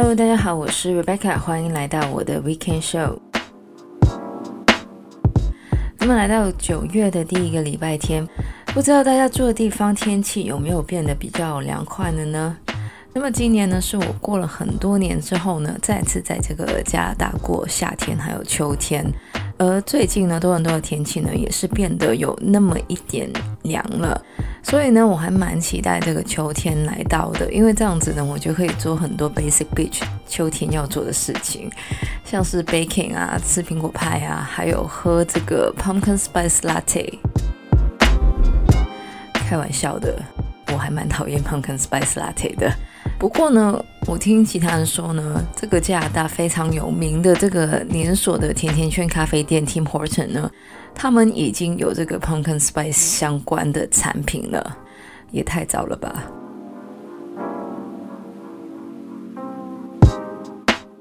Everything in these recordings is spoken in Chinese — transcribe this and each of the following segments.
Hello，大家好，我是 Rebecca，欢迎来到我的 Weekend Show。那么来到九月的第一个礼拜天，不知道大家住的地方天气有没有变得比较凉快了呢？那么今年呢，是我过了很多年之后呢，再次在这个加拿大过夏天还有秋天。而最近呢，多伦多的天气呢，也是变得有那么一点凉了。所以呢，我还蛮期待这个秋天来到的，因为这样子呢，我就可以做很多 basic beach 秋天要做的事情，像是 baking 啊、吃苹果派啊，还有喝这个 pumpkin spice latte。开玩笑的，我还蛮讨厌 pumpkin spice latte 的。不过呢，我听其他人说呢，这个加拿大非常有名的这个连锁的甜甜圈咖啡店 Tim Horton 呢。他们已经有这个 pumpkin spice 相关的产品了，也太早了吧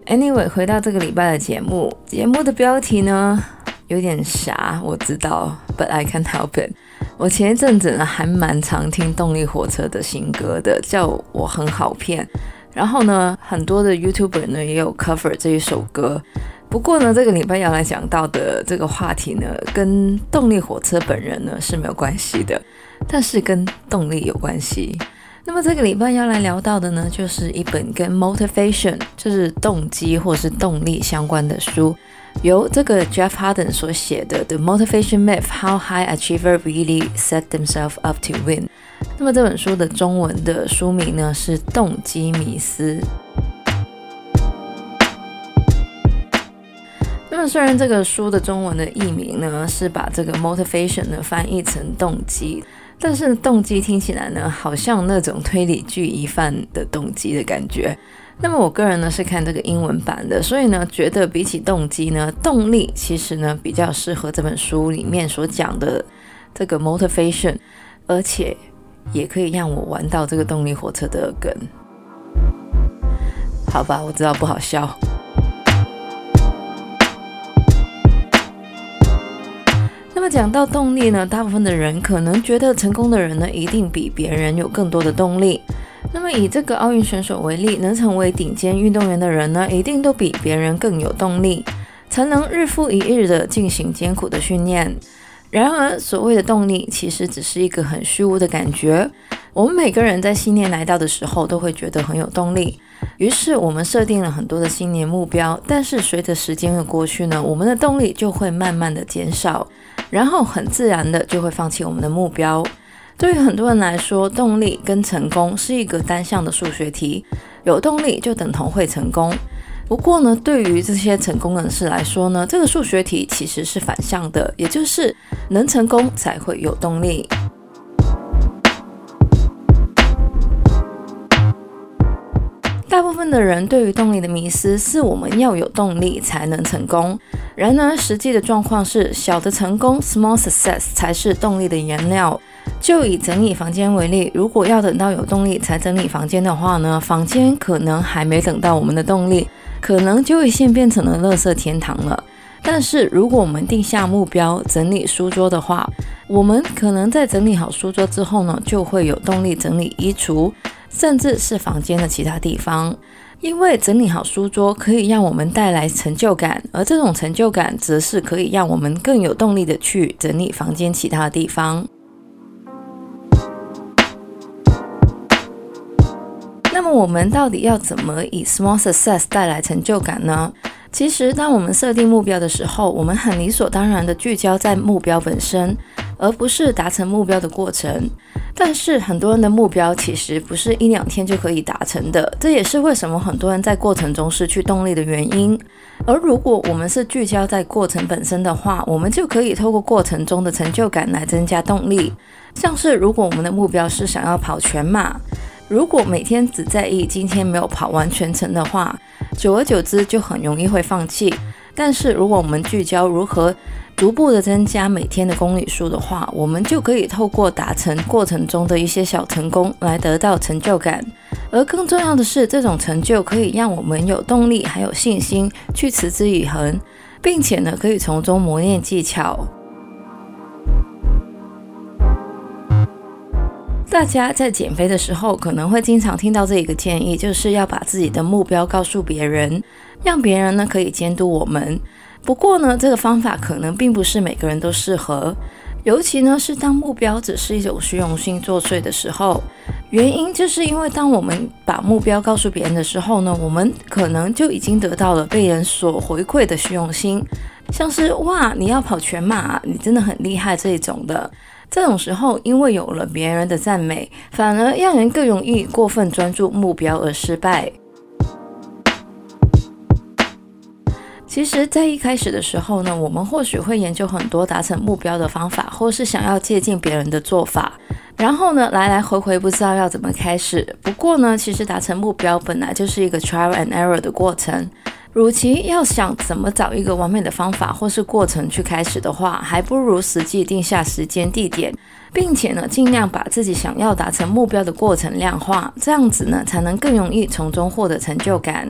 ？Anyway，回到这个礼拜的节目，节目的标题呢有点傻，我知道，But I can't help it。我前一阵子呢还蛮常听动力火车的新歌的，叫我很好骗。然后呢，很多的 YouTuber 呢也有 cover 这一首歌。不过呢，这个礼拜要来讲到的这个话题呢，跟动力火车本人呢是没有关系的，但是跟动力有关系。那么这个礼拜要来聊到的呢，就是一本跟 motivation，就是动机或是动力相关的书，由这个 Jeff Harden 所写的《The Motivation Myth: How High Achievers Really Set Themselves Up to Win》。那么这本书的中文的书名呢是《动机迷思》。那么虽然这个书的中文的译名呢是把这个 motivation 呢翻译成动机，但是动机听起来呢好像那种推理剧疑犯的动机的感觉。那么我个人呢是看这个英文版的，所以呢觉得比起动机呢，动力其实呢比较适合这本书里面所讲的这个 motivation，而且也可以让我玩到这个动力火车的梗。好吧，我知道不好笑。讲到动力呢，大部分的人可能觉得成功的人呢，一定比别人有更多的动力。那么以这个奥运选手为例，能成为顶尖运动员的人呢，一定都比别人更有动力，才能日复一日的进行艰苦的训练。然而，所谓的动力其实只是一个很虚无的感觉。我们每个人在新年来到的时候，都会觉得很有动力，于是我们设定了很多的新年目标。但是随着时间的过去呢，我们的动力就会慢慢的减少。然后很自然的就会放弃我们的目标。对于很多人来说，动力跟成功是一个单向的数学题，有动力就等同会成功。不过呢，对于这些成功人士来说呢，这个数学题其实是反向的，也就是能成功才会有动力。部分的人对于动力的迷思是我们要有动力才能成功。然而，实际的状况是，小的成功 （small success） 才是动力的原料。就以整理房间为例，如果要等到有动力才整理房间的话呢，房间可能还没等到我们的动力，可能就会先变成了垃圾天堂了。但是，如果我们定下目标整理书桌的话，我们可能在整理好书桌之后呢，就会有动力整理衣橱。甚至是房间的其他地方，因为整理好书桌可以让我们带来成就感，而这种成就感则是可以让我们更有动力的去整理房间其他的地方。那么，我们到底要怎么以 small success 带来成就感呢？其实，当我们设定目标的时候，我们很理所当然的聚焦在目标本身，而不是达成目标的过程。但是，很多人的目标其实不是一两天就可以达成的，这也是为什么很多人在过程中失去动力的原因。而如果我们是聚焦在过程本身的话，我们就可以透过过程中的成就感来增加动力。像是如果我们的目标是想要跑全马，如果每天只在意今天没有跑完全程的话，久而久之就很容易会放弃。但是如果我们聚焦如何逐步的增加每天的公里数的话，我们就可以透过达成过程中的一些小成功来得到成就感。而更重要的是，这种成就可以让我们有动力还有信心去持之以恒，并且呢，可以从中磨练技巧。大家在减肥的时候，可能会经常听到这一个建议，就是要把自己的目标告诉别人，让别人呢可以监督我们。不过呢，这个方法可能并不是每个人都适合。尤其呢，是当目标只是一种虚荣心作祟的时候，原因就是因为当我们把目标告诉别人的时候呢，我们可能就已经得到了被人所回馈的虚荣心，像是哇，你要跑全马，你真的很厉害这种的。这种时候，因为有了别人的赞美，反而让人更容易过分专注目标而失败。其实，在一开始的时候呢，我们或许会研究很多达成目标的方法，或是想要借鉴别人的做法，然后呢，来来回回不知道要怎么开始。不过呢，其实达成目标本来就是一个 trial and error 的过程。与其要想怎么找一个完美的方法或是过程去开始的话，还不如实际定下时间地点，并且呢，尽量把自己想要达成目标的过程量化，这样子呢，才能更容易从中获得成就感。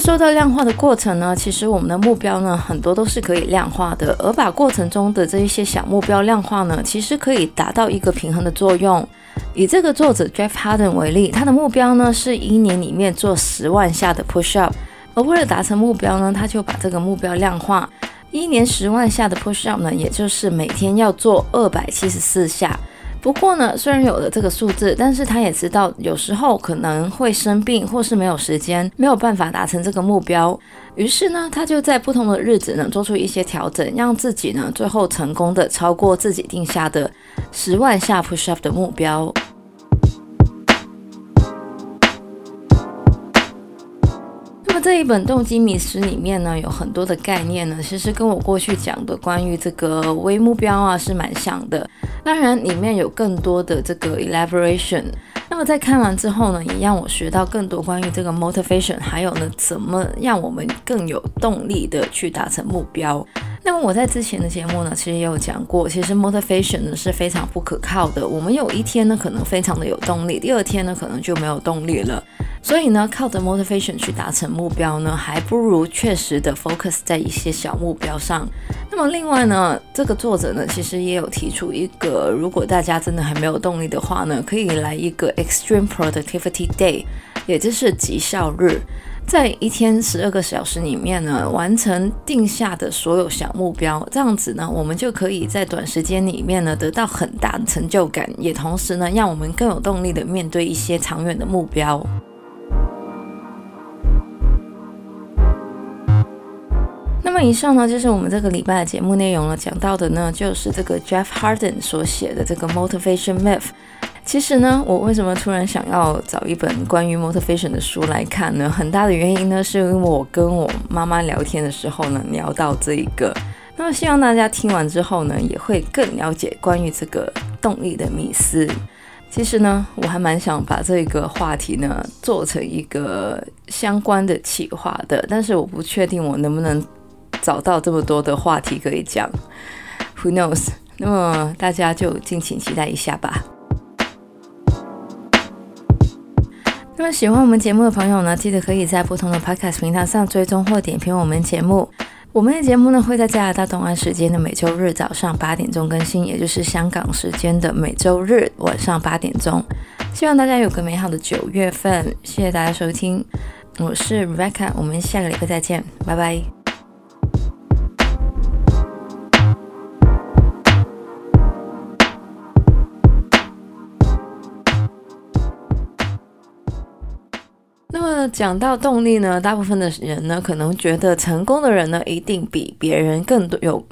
说到量化的过程呢，其实我们的目标呢，很多都是可以量化的，而把过程中的这一些小目标量化呢，其实可以达到一个平衡的作用。以这个作者 Jeff Harden 为例，他的目标呢是一年里面做十万下的 push up，而为了达成目标呢，他就把这个目标量化，一年十万下的 push up 呢，也就是每天要做二百七十四下。不过呢，虽然有了这个数字，但是他也知道有时候可能会生病，或是没有时间，没有办法达成这个目标。于是呢，他就在不同的日子呢做出一些调整，让自己呢最后成功的超过自己定下的十万下 push up 的目标。那么这一本动机迷思里面呢，有很多的概念呢，其实跟我过去讲的关于这个微目标啊是蛮像的。当然，里面有更多的这个 elaboration。那么在看完之后呢，也让我学到更多关于这个 motivation，还有呢，怎么让我们更有动力的去达成目标。那么我在之前的节目呢，其实也有讲过，其实 motivation 呢是非常不可靠的。我们有一天呢，可能非常的有动力，第二天呢，可能就没有动力了。所以呢，靠着 motivation 去达成目标呢，还不如确实的 focus 在一些小目标上。那么另外呢，这个作者呢，其实也有提出一个，如果大家真的还没有动力的话呢，可以来一个 extreme productivity day，也就是极效日，在一天十二个小时里面呢，完成定下的所有小目标。这样子呢，我们就可以在短时间里面呢，得到很大的成就感，也同时呢，让我们更有动力的面对一些长远的目标。那么以上呢，就是我们这个礼拜的节目内容了。讲到的呢，就是这个 Jeff Harden 所写的这个 Motivation Myth。其实呢，我为什么突然想要找一本关于 Motivation 的书来看呢？很大的原因呢，是因为我跟我妈妈聊天的时候呢，聊到这一个。那么希望大家听完之后呢，也会更了解关于这个动力的迷思。其实呢，我还蛮想把这个话题呢做成一个相关的企划的，但是我不确定我能不能。找到这么多的话题可以讲，Who knows？那么大家就敬请期待一下吧。那么喜欢我们节目的朋友呢，记得可以在不同的 Podcast 平台上追踪或点评我们节目。我们的节目呢会在加拿大东岸时间的每周日早上八点钟更新，也就是香港时间的每周日晚上八点钟。希望大家有个美好的九月份，谢谢大家收听，我是 Rebecca，我们下个礼拜再见，拜拜。那么讲到动力呢，大部分的人呢，可能觉得成功的人呢，一定比别人更多有，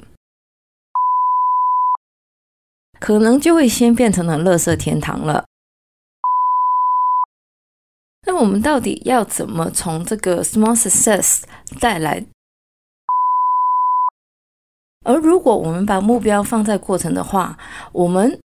可能就会先变成了乐色天堂了。那我们到底要怎么从这个 small success 带来？而如果我们把目标放在过程的话，我们